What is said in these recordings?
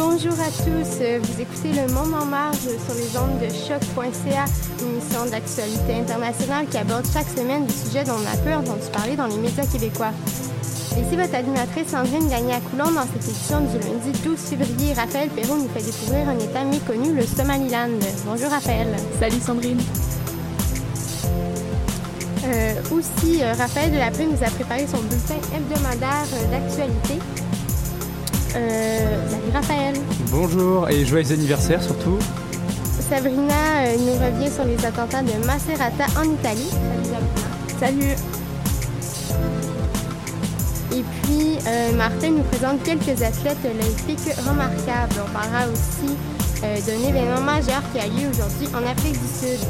bonjour à tous. Vous écoutez Le Monde en marge sur les ondes de choc.ca, une émission d'actualité internationale qui aborde chaque semaine des sujets dont on a peu entendu parler dans les médias québécois. Ici votre animatrice Sandrine Gagné à Coulon dans cette édition du lundi 12 février. Raphaël Perrault nous fait découvrir un État méconnu, le Somaliland. Bonjour Raphaël. Salut Sandrine. Euh, aussi, euh, Raphaël Delapré nous a préparé son bulletin hebdomadaire euh, d'actualité. Euh, salut Raphaël. Bonjour et joyeux anniversaire surtout. Sabrina euh, nous revient sur les attentats de Macerata en Italie. Salut Sabrina. Salut. Et puis, euh, Martin nous présente quelques athlètes olympiques remarquables. On parlera aussi euh, d'un événement majeur qui a lieu aujourd'hui en Afrique du Sud.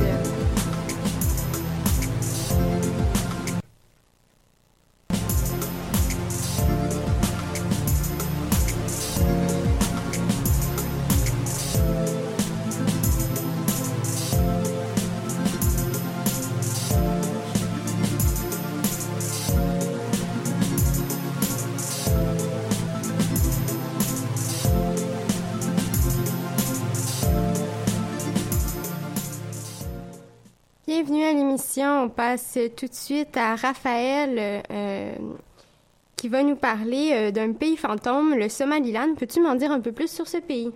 Passe tout de suite à Raphaël euh, qui va nous parler euh, d'un pays fantôme, le Somaliland. Peux-tu m'en dire un peu plus sur ce pays?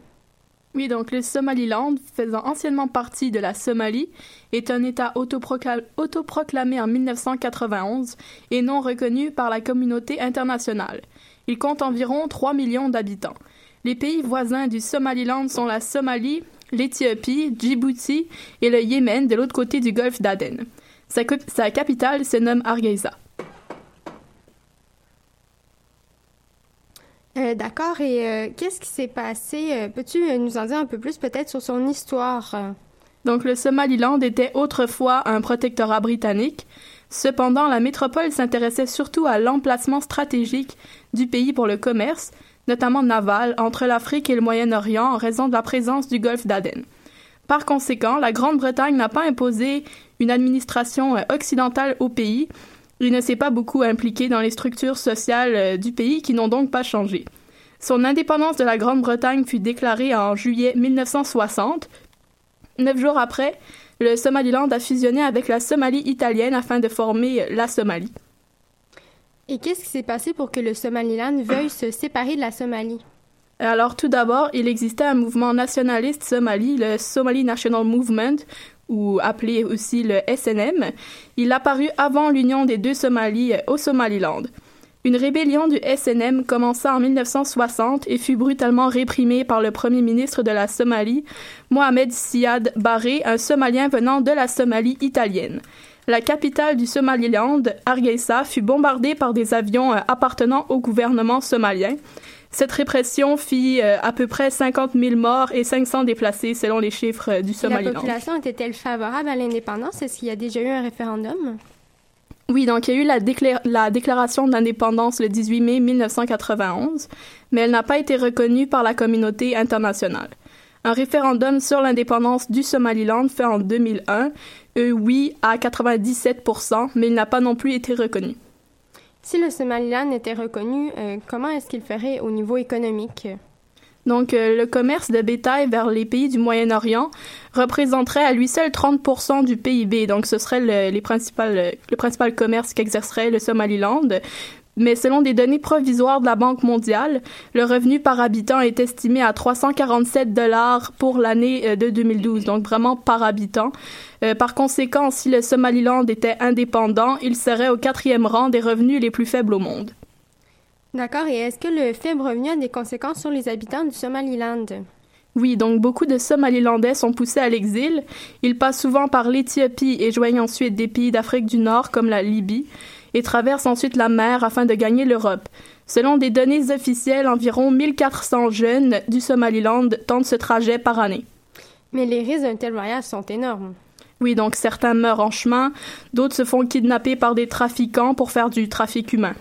Oui, donc le Somaliland, faisant anciennement partie de la Somalie, est un État autoprocla- autoproclamé en 1991 et non reconnu par la communauté internationale. Il compte environ 3 millions d'habitants. Les pays voisins du Somaliland sont la Somalie, l'Éthiopie, Djibouti et le Yémen de l'autre côté du golfe d'Aden. Sa, cap- sa capitale se nomme Hargeisa. Euh, D'accord. Et euh, qu'est-ce qui s'est passé? Euh, Peux-tu euh, nous en dire un peu plus peut-être sur son histoire? Donc le Somaliland était autrefois un protectorat britannique. Cependant, la métropole s'intéressait surtout à l'emplacement stratégique du pays pour le commerce, notamment naval, entre l'Afrique et le Moyen-Orient en raison de la présence du golfe d'Aden. Par conséquent, la Grande-Bretagne n'a pas imposé une administration euh, occidentale au pays et ne s'est pas beaucoup impliquée dans les structures sociales euh, du pays qui n'ont donc pas changé. Son indépendance de la Grande-Bretagne fut déclarée en juillet 1960. Neuf jours après, le Somaliland a fusionné avec la Somalie italienne afin de former la Somalie. Et qu'est-ce qui s'est passé pour que le Somaliland veuille se séparer de la Somalie? Alors tout d'abord, il existait un mouvement nationaliste somali, le Somali National Movement, ou appelé aussi le SNM. Il apparut avant l'union des deux Somalies au Somaliland. Une rébellion du SNM commença en 1960 et fut brutalement réprimée par le premier ministre de la Somalie, Mohamed Siad Barre, un Somalien venant de la Somalie italienne. La capitale du Somaliland, Hargeisa, fut bombardée par des avions euh, appartenant au gouvernement somalien. Cette répression fit euh, à peu près 50 000 morts et 500 déplacés selon les chiffres euh, du La Somaliland. population était-elle favorable à l'indépendance? Est-ce qu'il y a déjà eu un référendum? Oui, donc il y a eu la, décla- la déclaration d'indépendance le 18 mai 1991, mais elle n'a pas été reconnue par la communauté internationale. Un référendum sur l'indépendance du Somaliland fait en 2001, euh, oui à 97%, mais il n'a pas non plus été reconnu. Si le Somaliland était reconnu, euh, comment est-ce qu'il ferait au niveau économique? Donc, euh, le commerce de bétail vers les pays du Moyen-Orient représenterait à lui seul 30% du PIB. Donc, ce serait le, le principal commerce qu'exercerait le Somaliland. Mais selon des données provisoires de la Banque mondiale, le revenu par habitant est estimé à 347 dollars pour l'année euh, de 2012, donc vraiment par habitant. Euh, par conséquent, si le Somaliland était indépendant, il serait au quatrième rang des revenus les plus faibles au monde. D'accord. Et est-ce que le faible revenu a des conséquences sur les habitants du Somaliland? Oui, donc beaucoup de Somalilandais sont poussés à l'exil. Ils passent souvent par l'Éthiopie et joignent ensuite des pays d'Afrique du Nord comme la Libye et traversent ensuite la mer afin de gagner l'Europe. Selon des données officielles, environ 1400 jeunes du Somaliland tentent ce trajet par année. Mais les risques d'un tel voyage sont énormes. Oui, donc certains meurent en chemin, d'autres se font kidnapper par des trafiquants pour faire du trafic humain.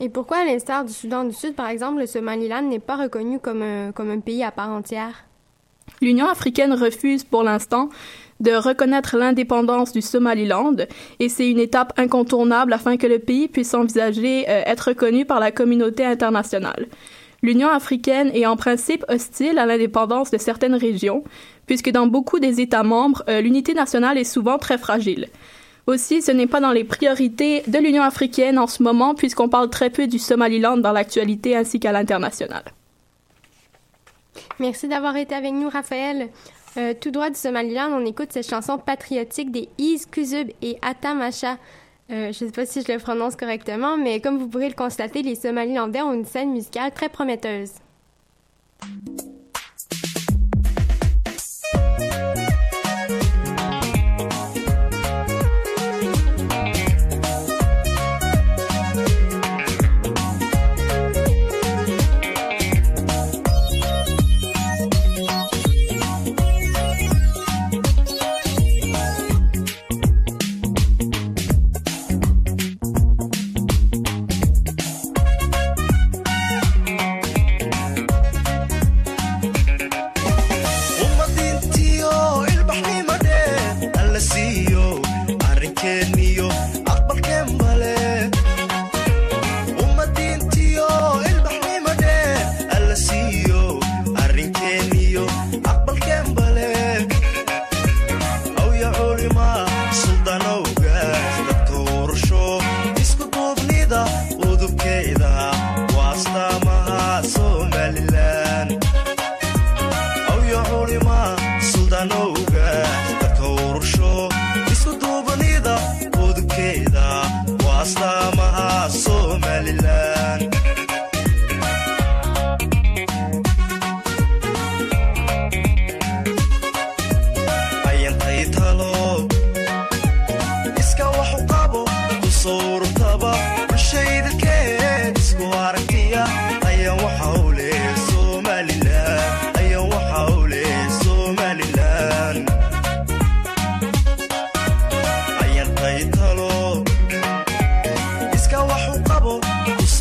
Et pourquoi, à l'instar du Soudan du Sud, par exemple, le Somaliland n'est pas reconnu comme un, comme un pays à part entière? L'Union africaine refuse pour l'instant de reconnaître l'indépendance du Somaliland et c'est une étape incontournable afin que le pays puisse envisager euh, être reconnu par la communauté internationale. l'Union africaine est en principe hostile à l'indépendance de certaines régions, puisque dans beaucoup des États membres, euh, l'unité nationale est souvent très fragile. Aussi, ce n'est pas dans les priorités de l'Union africaine en ce moment, puisqu'on parle très peu du Somaliland dans l'actualité ainsi qu'à l'international. Merci d'avoir été avec nous, Raphaël. Euh, tout droit du Somaliland, on écoute cette chanson patriotique des Is Kuzub et Atamacha. Euh, je ne sais pas si je le prononce correctement, mais comme vous pourrez le constater, les Somalilandais ont une scène musicale très prometteuse.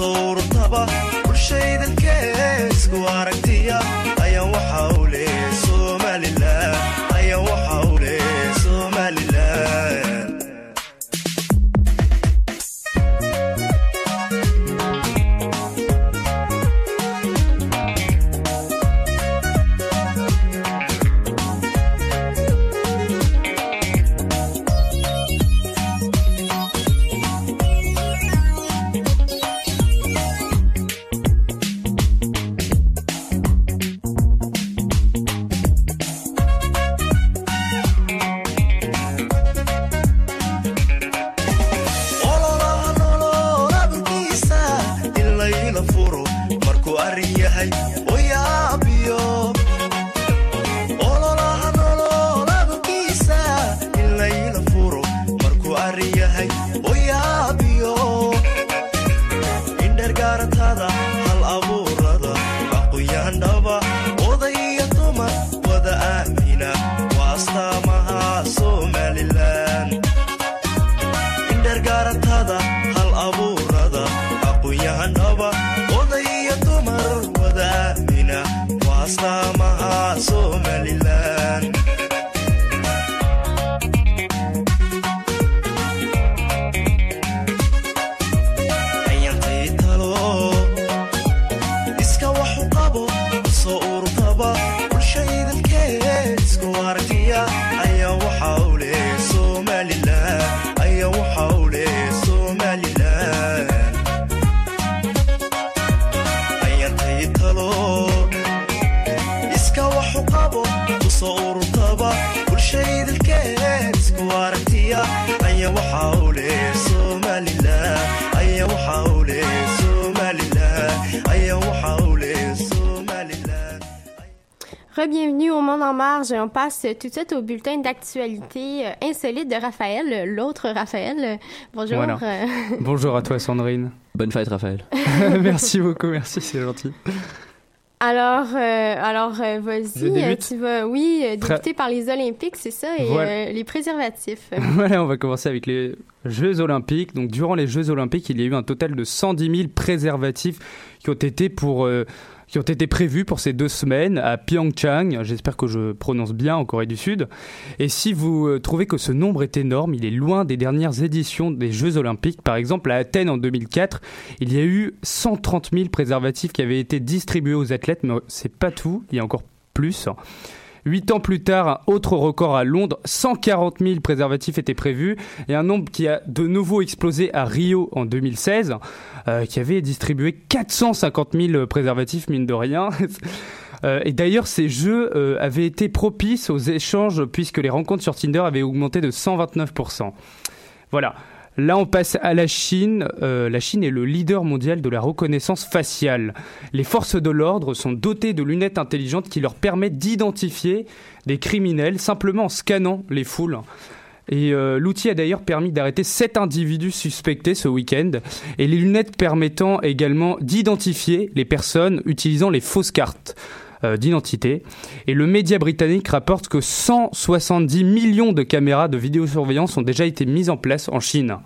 soda Bienvenue au Monde en marge. On passe tout de suite au bulletin d'actualité euh, insolite de Raphaël, l'autre Raphaël. Bonjour. Euh. Bonjour à toi Sandrine. Bonne fête Raphaël. merci beaucoup, merci, c'est gentil. Alors, euh, alors vas-y, tu vas, oui, débuter par les Olympiques, c'est ça, et les préservatifs. voilà, on va commencer avec les Jeux Olympiques. Donc, durant les Jeux Olympiques, il y a eu un total de 110 000 préservatifs qui ont été pour qui ont été prévus pour ces deux semaines à Pyeongchang. J'espère que je prononce bien en Corée du Sud. Et si vous euh, trouvez que ce nombre est énorme, il est loin des dernières éditions des Jeux Olympiques. Par exemple, à Athènes en 2004, il y a eu 130 000 préservatifs qui avaient été distribués aux athlètes, mais c'est pas tout. Il y a encore plus. Huit ans plus tard, un autre record à Londres, 140 000 préservatifs étaient prévus et un nombre qui a de nouveau explosé à Rio en 2016, euh, qui avait distribué 450 000 préservatifs, mine de rien. Euh, et d'ailleurs, ces jeux euh, avaient été propices aux échanges puisque les rencontres sur Tinder avaient augmenté de 129%. Voilà. Là, on passe à la Chine. Euh, la Chine est le leader mondial de la reconnaissance faciale. Les forces de l'ordre sont dotées de lunettes intelligentes qui leur permettent d'identifier des criminels simplement en scannant les foules. Et euh, l'outil a d'ailleurs permis d'arrêter sept individus suspectés ce week-end. Et les lunettes permettant également d'identifier les personnes utilisant les fausses cartes. Euh, d'identité. Et le média britannique rapporte que 170 millions de caméras de vidéosurveillance ont déjà été mises en place en Chine.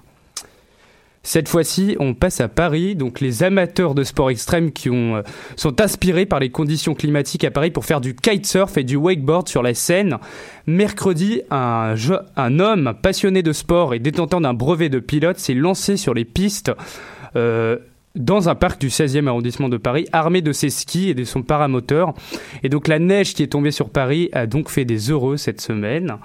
Cette fois-ci, on passe à Paris. Donc, les amateurs de sport extrême qui ont, euh, sont inspirés par les conditions climatiques à Paris pour faire du kitesurf et du wakeboard sur la Seine. Mercredi, un, homme passionné de sport et détenteur d'un brevet de pilote s'est lancé sur les pistes. Euh, dans un parc du 16e arrondissement de Paris, armé de ses skis et de son paramoteur. Et donc la neige qui est tombée sur Paris a donc fait des heureux cette semaine.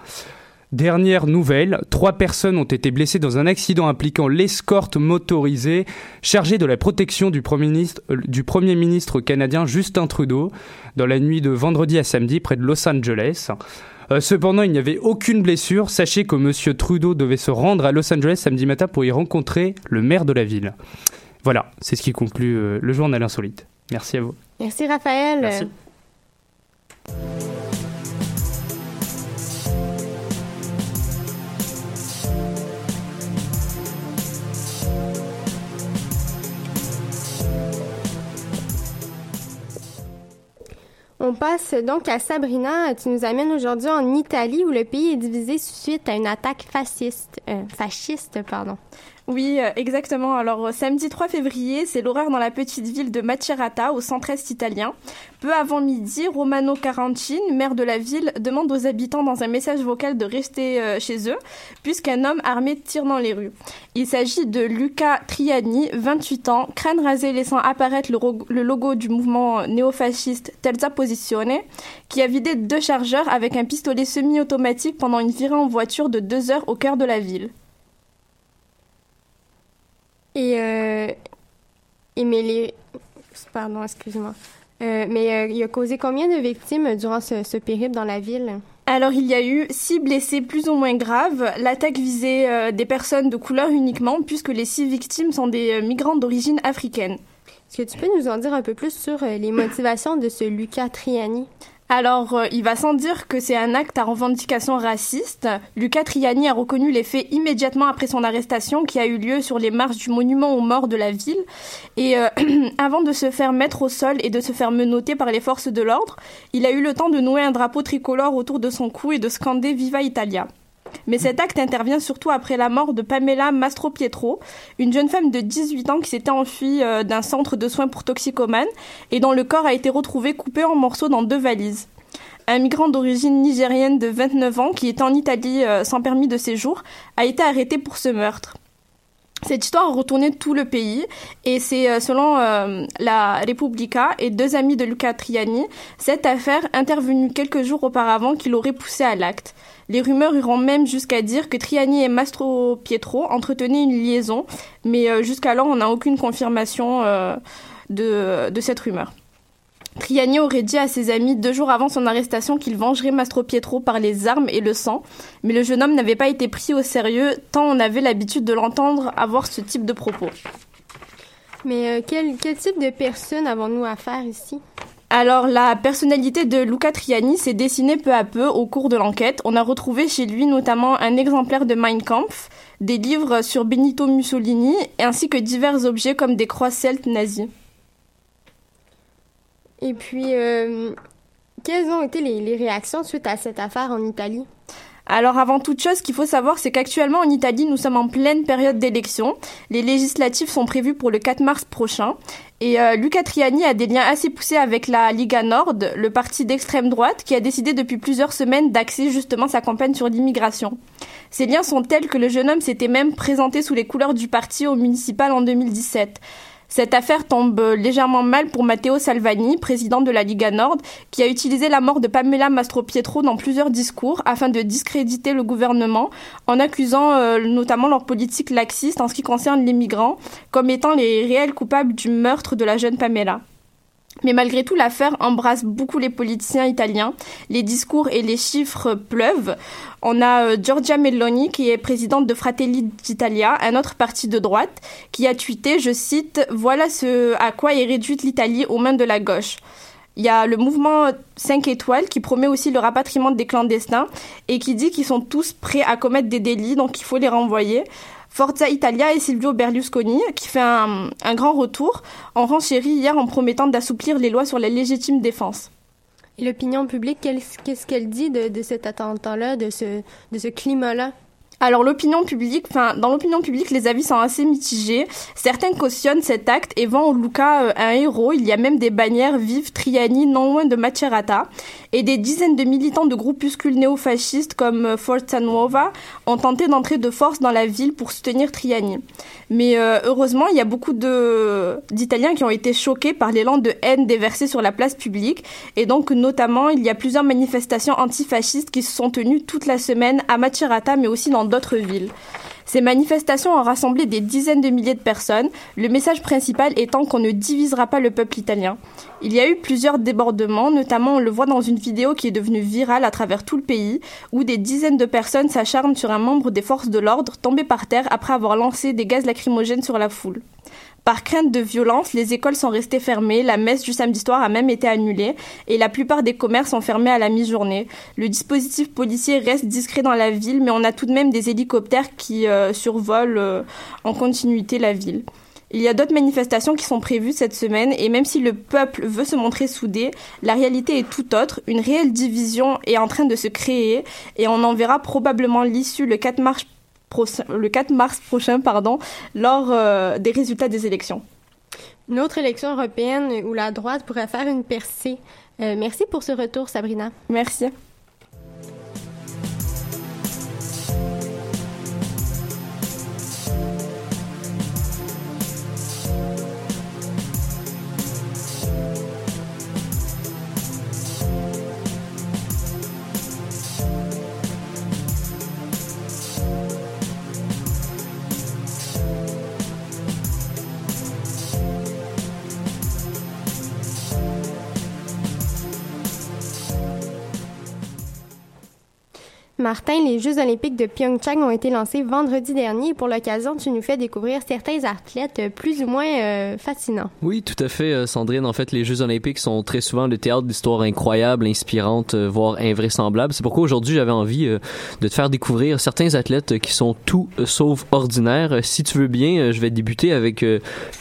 Dernière nouvelle, trois personnes ont été blessées dans un accident impliquant l'escorte motorisée chargée de la protection du Premier, ministre, euh, canadien Justin Trudeau dans la nuit de vendredi à samedi près de Los Angeles. Euh, cependant, il n'y avait aucune blessure. Sachez que M. Trudeau devait se rendre à Los Angeles samedi matin pour y rencontrer le maire de la ville. Voilà, c'est ce qui conclut euh, le journal insolite. Merci à vous. Merci Raphaël. Merci. On passe donc à Sabrina. Tu nous amènes aujourd'hui en Italie où le pays est divisé suite à une attaque fasciste. Euh, fasciste, pardon. Oui, euh, exactement. Alors, euh, samedi 3 février, c'est l'horreur dans la petite ville de Macerata, au centre-est italien. Peu avant midi, Romano Carancin, maire de la ville, demande aux habitants dans un message vocal de rester euh, chez eux, puisqu'un homme armé tire dans les rues. Il s'agit de Luca Triani, 28 ans, crâne rasé laissant apparaître le, le logo du mouvement néofasciste Terza Posizione, qui a vidé deux chargeurs avec un pistolet semi-automatique pendant une virée en voiture de deux heures au cœur de la ville. Et, euh, et mais les... Pardon, excuse-moi. Euh, mais euh, il a causé combien de victimes durant ce, ce, périple dans la ville? Alors, il y a eu six blessés plus ou moins graves. L'attaque visait euh, des personnes de couleur uniquement, puisque les six victimes sont des euh, migrants d'origine africaine. Est-ce que tu peux nous en dire un peu plus sur euh, les motivations de ce Luca Triani? Alors, euh, il va sans dire que c'est un acte à revendication raciste. Luca Triani a reconnu les faits immédiatement après son arrestation qui a eu lieu sur les marches du monument aux morts de la ville. Et euh, avant de se faire mettre au sol et de se faire menotter par les forces de l'ordre, il a eu le temps de nouer un drapeau tricolore autour de son cou et de scander Viva Italia. Mais cet acte intervient surtout après la mort de Pamela Mastropietro, une jeune femme de 18 ans qui s'était enfuie euh, d'un centre de soins pour toxicomanes et dont le corps a été retrouvé coupé en morceaux dans deux valises. Un migrant d'origine nigérienne de 29 ans qui était en Italie euh, sans permis de séjour a été arrêté pour ce meurtre. Cette histoire a retourné tout le pays et c'est euh, selon euh, la Repubblica et deux amis de Luca Triani, cette affaire intervenue quelques jours auparavant qui l'aurait poussé à l'acte. Les rumeurs iront même jusqu'à dire que Triani et Mastro Pietro entretenaient une liaison, mais euh, jusqu'alors on n'a aucune confirmation euh, de, de cette rumeur. Triani aurait dit à ses amis deux jours avant son arrestation qu'il vengerait Mastro Pietro par les armes et le sang, mais le jeune homme n'avait pas été pris au sérieux tant on avait l'habitude de l'entendre avoir ce type de propos. Mais euh, quel, quel type de personne avons-nous affaire ici? Alors, la personnalité de Luca Triani s'est dessinée peu à peu au cours de l'enquête. On a retrouvé chez lui notamment un exemplaire de Mein Kampf, des livres sur Benito Mussolini, ainsi que divers objets comme des croix celtes nazies. Et puis, euh, quelles ont été les, réactions suite à cette affaire en Italie? Alors avant toute chose, ce qu'il faut savoir, c'est qu'actuellement en Italie, nous sommes en pleine période d'élection. Les législatives sont prévues pour le 4 mars prochain. Et euh, Luca Triani a des liens assez poussés avec la Liga Nord, le parti d'extrême droite, qui a décidé depuis plusieurs semaines d'axer justement sa campagne sur l'immigration. Ces liens sont tels que le jeune homme s'était même présenté sous les couleurs du parti au municipal en 2017. Cette affaire tombe légèrement mal pour Matteo Salvani, président de la Liga Nord, qui a utilisé la mort de Pamela Mastropietro dans plusieurs discours afin de discréditer le gouvernement en accusant euh, notamment leur politique laxiste en ce qui concerne les migrants comme étant les réels coupables du meurtre de la jeune Pamela. Mais malgré tout, l'affaire embrasse beaucoup les politiciens italiens. Les discours et les chiffres pleuvent. On a euh, Giorgia Meloni, qui est présidente de Fratelli d'Italia, un autre parti de droite, qui a tweeté, je cite, Voilà ce à quoi est réduite l'Italie aux mains de la gauche. Il y a le mouvement 5 étoiles qui promet aussi le rapatriement des clandestins et qui dit qu'ils sont tous prêts à commettre des délits, donc il faut les renvoyer. Forza Italia et Silvio Berlusconi, qui fait un, grand retour, en renchérit hier en promettant d'assouplir les lois sur la légitime défense. L'opinion publique, qu'est-ce qu'elle dit de, de cet attentat-là, de ce, de ce climat-là? Alors l'opinion publique, enfin dans l'opinion publique, les avis sont assez mitigés. Certains cautionnent cet acte et voient Luca euh, un héros. Il y a même des bannières vives Triani non loin de Macerata et des dizaines de militants de groupuscules néofascistes comme euh, Forza Nuova ont tenté d'entrer de force dans la ville pour soutenir Triani. Mais euh, heureusement, il y a beaucoup d'Italiens qui ont été choqués par l'élan de haine déversé sur la place publique et donc notamment il y a plusieurs manifestations antifascistes qui se sont tenues toute la semaine à Macerata mais aussi dans d'autres villes. Ces manifestations ont rassemblé des dizaines de milliers de personnes, le message principal étant qu'on ne divisera pas le peuple italien. Il y a eu plusieurs débordements, notamment on le voit dans une vidéo qui est devenue virale à travers tout le pays, où des dizaines de personnes s'acharnent sur un membre des forces de l'ordre tombé par terre après avoir lancé des gaz lacrymogènes sur la foule. Par crainte de violence, les écoles sont restées fermées, la messe du samedi soir a même été annulée et la plupart des commerces sont fermés à la mi-journée. Le dispositif policier reste discret dans la ville, mais on a tout de même des hélicoptères qui euh, survolent euh, en continuité la ville. Il y a d'autres manifestations qui sont prévues cette semaine et même si le peuple veut se montrer soudé, la réalité est tout autre. Une réelle division est en train de se créer et on en verra probablement l'issue le 4 mars le 4 mars prochain pardon, lors euh, des résultats des élections. Une autre élection européenne où la droite pourrait faire une percée. Euh, merci pour ce retour, Sabrina. Merci. Martin, les Jeux olympiques de Pyeongchang ont été lancés vendredi dernier. Pour l'occasion, tu nous fais découvrir certains athlètes plus ou moins euh, fascinants. Oui, tout à fait, euh, Sandrine. En fait, les Jeux olympiques sont très souvent le théâtre d'histoires incroyables, inspirantes, euh, voire invraisemblables. C'est pourquoi aujourd'hui, j'avais envie de te faire découvrir certains athlètes qui sont tout sauf ordinaires. Si tu veux bien, je vais débuter avec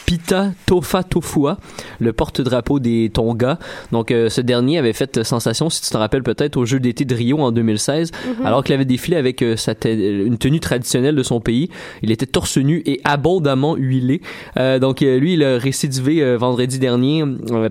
Pita Tofa Tofua, le porte-drapeau des Tonga. Donc, ce dernier avait fait sensation, si tu te rappelles peut-être, aux Jeux d'été de Rio en 2016 alors qu'il avait défilé avec euh, une tenue traditionnelle de son pays. Il était torse nu et abondamment huilé. Euh, donc euh, lui, il a récidivé vendredi dernier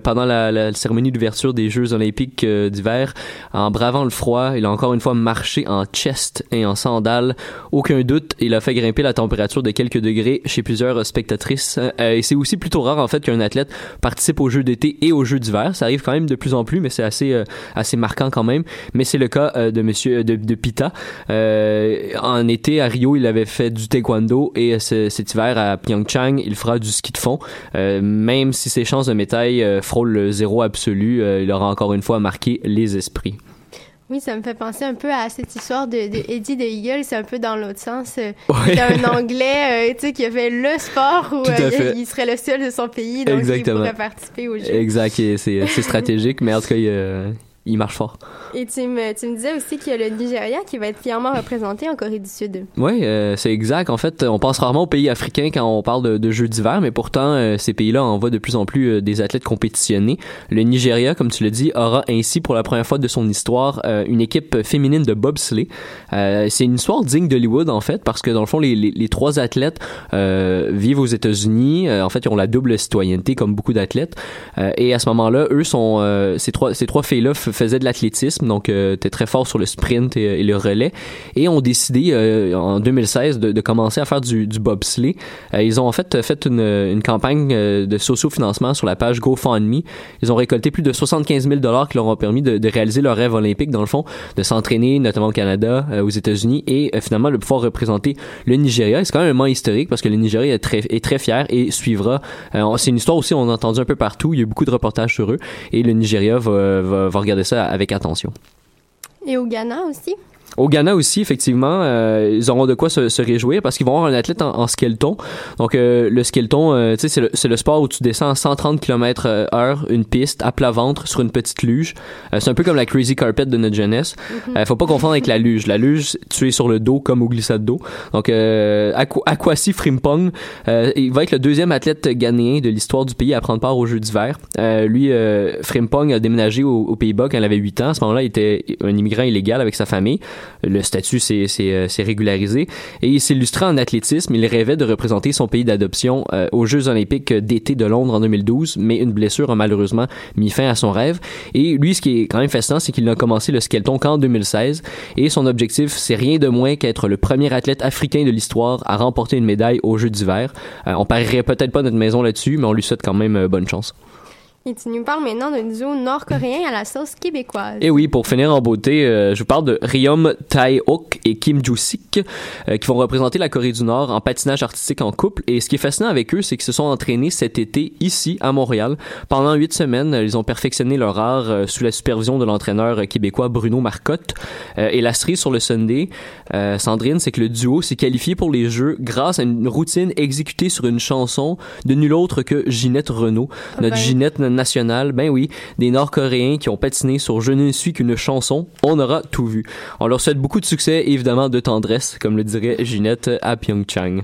pendant la, cérémonie d'ouverture des Jeux olympiques d'hiver en bravant le froid. Il a encore une fois marché en chest et en sandales. Aucun doute, il a fait grimper la température de quelques degrés chez plusieurs spectatrices. et c'est aussi plutôt rare en fait qu'un athlète participe aux Jeux d'été et aux Jeux d'hiver. Ça arrive quand même de plus en plus, mais c'est assez assez marquant quand même. Mais c'est le cas de Monsieur de, de Pita. Euh, en été, à Rio, il avait fait du taekwondo et cet hiver, à Pyeongchang, il fera du ski de fond. Euh, même si ses chances de médaille euh, frôlent le zéro absolu, il aura encore une fois marqué les esprits. Oui, ça me fait penser un peu à cette histoire de, Eddie de Eagle, c'est un peu dans l'autre sens. C'est un Anglais, tu sais, qui a fait le sport où il, serait le seul de son pays, donc il pourrait participer au jeu. Exact, c'est stratégique, mais en tout cas, il, il marche fort. Et tu me, tu me disais aussi qu'il y a le Nigeria qui va être fièrement représenté en Corée du Sud. Oui, euh, c'est exact. En fait, on pense rarement aux pays africains quand on parle de, de jeux d'hiver, mais pourtant, euh, ces pays-là envoient de plus en plus euh, des athlètes compétitionnés. Le Nigeria, comme tu l'as dit, aura ainsi pour la première fois de son histoire une équipe féminine de bobsleigh. C'est une histoire digne d'Hollywood, en fait, parce que dans le fond, les, les, les trois athlètes vivent aux États-Unis. En fait, ils ont la double citoyenneté, comme beaucoup d'athlètes. Et à ce moment-là, eux sont... ces trois, ces trois filles-là f- faisaient de l'athlétisme, donc euh, étaient très forts sur le sprint et, le relais, et ont décidé euh, en 2016 de, commencer à faire du, du bobsleigh. Euh, ils ont en fait fait une, campagne euh, de socio-financement sur la page GoFundMe. Ils ont récolté plus de 75 000 dollars qui leur ont permis de, réaliser leur rêve olympique, dans le fond, de s'entraîner notamment au Canada, aux États-Unis, et finalement de pouvoir représenter le Nigeria. C'est quand même un moment historique parce que le Nigeria est très, est très fier et suivra. C'est une histoire aussi on a entendu un peu partout. Il y a beaucoup de reportages sur eux et le Nigeria va, va regarder ça avec attention. Et au Ghana aussi? Au Ghana aussi, effectivement, euh, ils auront de quoi se, se réjouir parce qu'ils vont avoir un athlète en, en skeleton. Donc, euh, le skeleton, euh, tu sais, c'est le, c'est le sport où tu descends à 130 km heure une piste à plat ventre sur une petite luge. Euh, c'est un peu comme la crazy carpet de notre jeunesse. Euh, faut pas confondre avec la luge. La luge, tu es sur le dos comme au glissade d'eau. Donc, euh, Akwasi Frimpong, euh, il va être le deuxième athlète ghanéen de l'histoire du pays à prendre part aux Jeux d'hiver. Euh, lui, euh, Frimpong a déménagé aux, aux Pays-Bas quand il avait 8 ans. À ce moment-là, il était un immigrant illégal avec sa famille. Le statut euh, s'est régularisé et il s'illustrait en athlétisme. Il rêvait de représenter son pays d'adoption euh, aux Jeux olympiques d'été de Londres en 2012, mais une blessure a malheureusement mis fin à son rêve. Et lui, ce qui est quand même fascinant, c'est qu'il n'a commencé le skeleton qu'en 2016 et son objectif, c'est rien de moins qu'être le premier athlète africain de l'histoire à remporter une médaille aux Jeux d'hiver. Euh, on parierait peut-être pas notre maison là-dessus, mais on lui souhaite quand même euh, bonne chance. Et tu nous parles maintenant d'un duo nord-coréen à la sauce québécoise. Et oui, pour finir en beauté, euh, je vous parle de Ryom Tae-ok et Kim Joo-sik euh, qui vont représenter la Corée du Nord en patinage artistique en couple. Et ce qui est fascinant avec eux, c'est qu'ils se sont entraînés cet été ici à Montréal. Pendant huit semaines, ils ont perfectionné leur art euh, sous la supervision de l'entraîneur québécois Bruno Marcotte. Et la cerise sur le Sunday, Sandrine, c'est que le duo s'est qualifié pour les Jeux grâce à une routine exécutée sur une chanson de nul autre que Ginette Renault, notre ben. Ginette nationale. Ben oui, des Nord-Coréens qui ont patiné sur Je ne suis qu'une chanson. On aura tout vu. On leur souhaite beaucoup de succès et évidemment de tendresse, comme le dirait Ginette à Pyeongchang.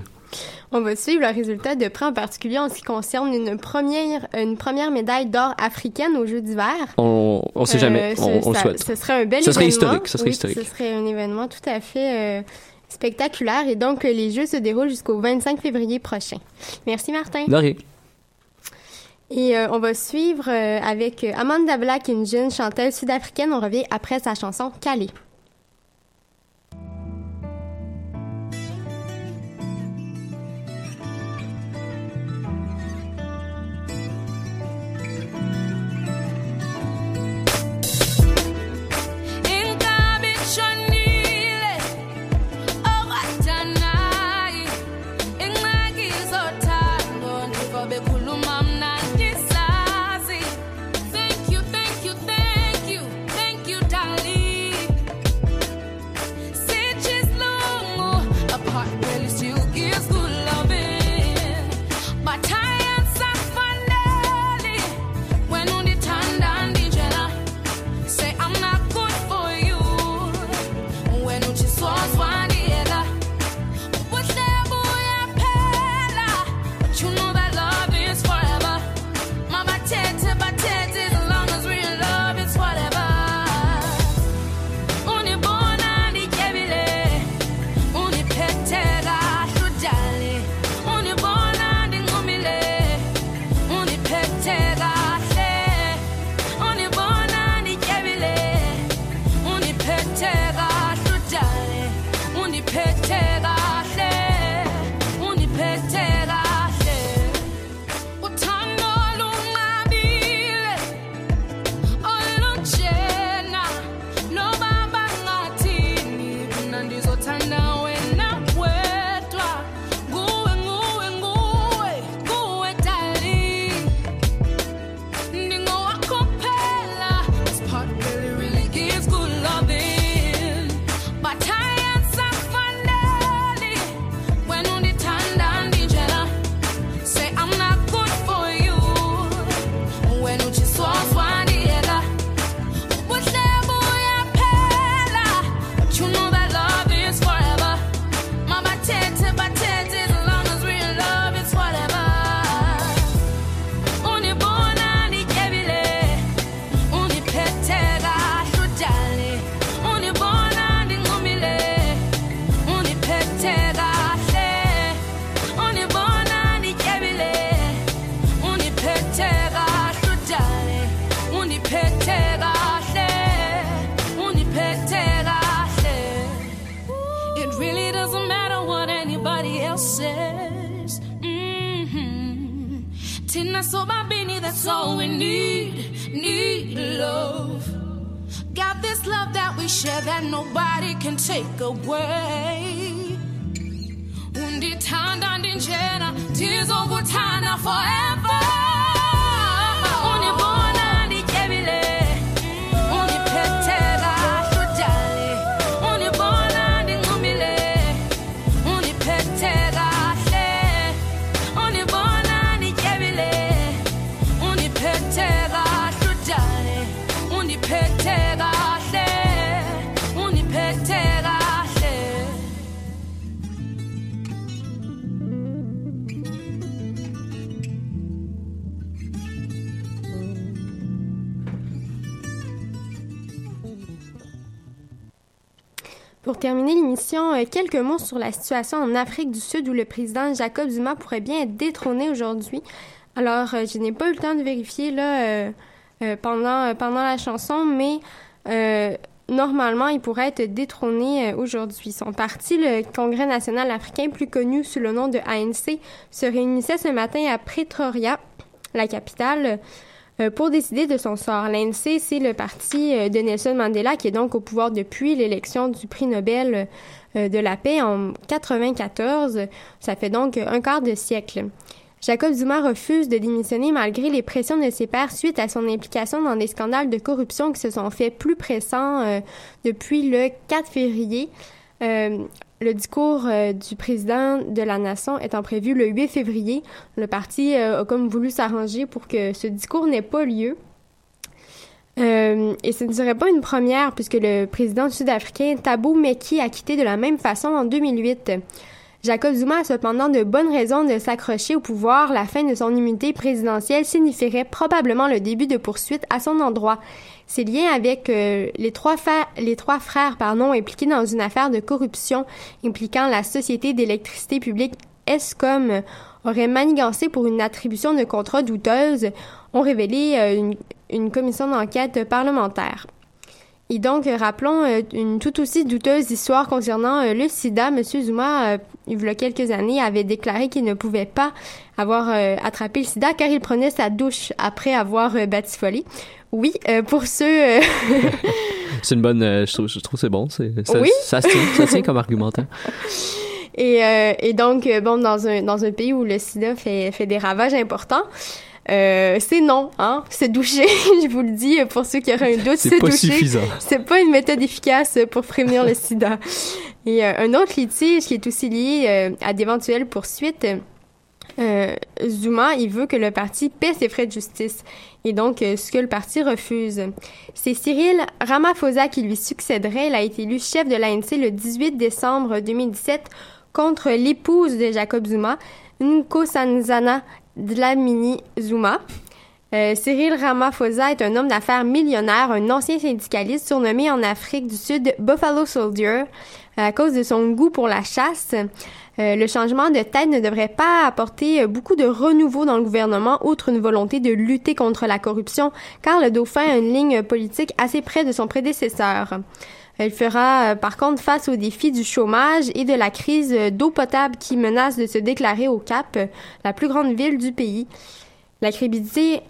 On va suivre le résultat de près en particulier en ce qui concerne une première, une première médaille d'or africaine aux Jeux d'hiver. On, on sait Euh, jamais, ce- on, on le souhaite. Ce serait un bel Ce serait événement. historique, ce serait Oui, historique. Ce serait un événement tout à fait euh, spectaculaire. Et donc, les Jeux se déroulent jusqu'au 25 février prochain. Merci, Martin. De rien. Et euh, on va suivre euh, avec Amanda Black, une chanteuse sud-africaine. On revient après sa chanson Calais. Need, need love. Got this love that we share that nobody can take away. Undithanda ndinjena, ndizokuthanda forever. Pour terminer l'émission, euh, quelques mots sur la situation en Afrique du Sud où le président Jacob Zuma pourrait bien être détrôné aujourd'hui. Alors, euh, je n'ai pas eu le temps de vérifier là euh, pendant pendant la chanson, mais normalement, il pourrait être détrôné aujourd'hui. Son parti, le Congrès national africain, plus connu sous le nom de ANC, se réunissait ce matin à Pretoria, la capitale, pour décider de son sort. L'ANC, c'est le parti euh, de Nelson Mandela qui est donc au pouvoir depuis l'élection du prix Nobel euh, de la paix en 94. Ça fait donc un quart de siècle. Jacob Zuma refuse de démissionner malgré les pressions de ses pairs suite à son implication dans des scandales de corruption qui se sont faits plus pressants euh, depuis le 4 février. Euh, le discours euh, du président de la nation étant prévu le 8 février, le parti euh, a comme voulu s'arranger pour que ce discours n'ait pas lieu. Euh, et ce ne serait pas une première puisque le président sud-africain Thabo Mbeki a quitté de la même façon en 2008. Jacob Zuma a cependant de bonnes raisons de s'accrocher au pouvoir. La fin de son immunité présidentielle signifierait probablement le début de poursuites à son endroit. Ses liens avec euh, les trois, frères impliqués dans une affaire de corruption impliquant la Société d'électricité publique ESCOM auraient manigancé pour une attribution de contrats douteuse, ont révélé euh, une commission d'enquête parlementaire. Et donc, euh, rappelons euh, une tout aussi douteuse histoire concernant euh, le sida. Monsieur Zuma, euh, il y a quelques années, avait déclaré qu'il ne pouvait pas avoir attrapé le sida car il prenait sa douche après avoir batifolé. Oui, pour ceux... C'est une bonne. je trouve, je trouve que c'est bon. c'est- Ça, Oui. ça, se tient, ça se tient comme argumentaire. et, euh, et donc, bon, dans un, dans un pays où le sida fait, fait des ravages importants, euh, c'est non, hein, se doucher, je vous le dis, pour ceux qui auraient un doute, C'est doucher, c'est pas une méthode efficace pour prévenir le sida. Et euh, un autre litige qui est aussi lié euh, à d'éventuelles poursuites, Zuma, il veut que le parti paie ses frais de justice. Et donc, ce que le parti refuse. C'est Cyril Ramaphosa qui lui succéderait. Il a été élu chef de l'ANC le 18 décembre 2017 contre l'épouse de Jacob Zuma, Nkosazana Dlamini Zuma. Euh, Cyril Ramaphosa est un homme d'affaires millionnaire, un ancien syndicaliste surnommé en Afrique du Sud Buffalo Soldier à cause de son goût pour la chasse. Euh, le changement de tête ne devrait pas apporter euh, beaucoup de renouveau dans le gouvernement, outre une volonté de lutter contre la corruption, car le dauphin a une ligne politique assez près de son prédécesseur. Elle fera euh, par contre face aux défis du chômage et de la crise euh, d'eau potable qui menace de se déclarer au Cap, euh, la plus grande ville du pays. La crédibilité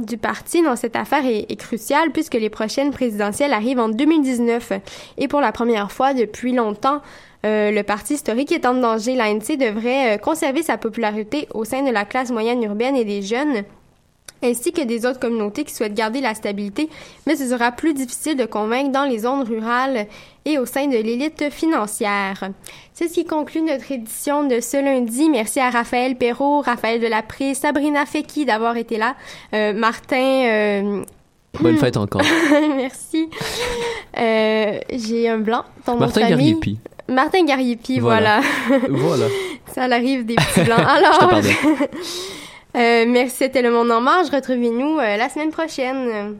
du parti dans cette affaire est, cruciale puisque les prochaines présidentielles arrivent en 2019 et pour la première fois depuis longtemps, le parti historique est en danger. L'ANC devrait conserver sa popularité au sein de la classe moyenne urbaine et des jeunes ainsi que des autres communautés qui souhaitent garder la stabilité, mais ce sera plus difficile de convaincre dans les zones rurales et au sein de l'élite financière. C'est ce qui conclut notre édition de ce lundi. Merci à Raphaël Perrault, Raphaël Delapré, Sabrina Feki d'avoir été là, euh, Martin... euh, Bonne fête encore. Merci. Euh, J'ai un blanc Martin. Gariepi. Martin Gariepi, voilà. Voilà. Voilà. Ça arrive des petits blancs. Alors. euh, merci, c'était Le Monde en marche. Retrouvez-nous euh, la semaine prochaine.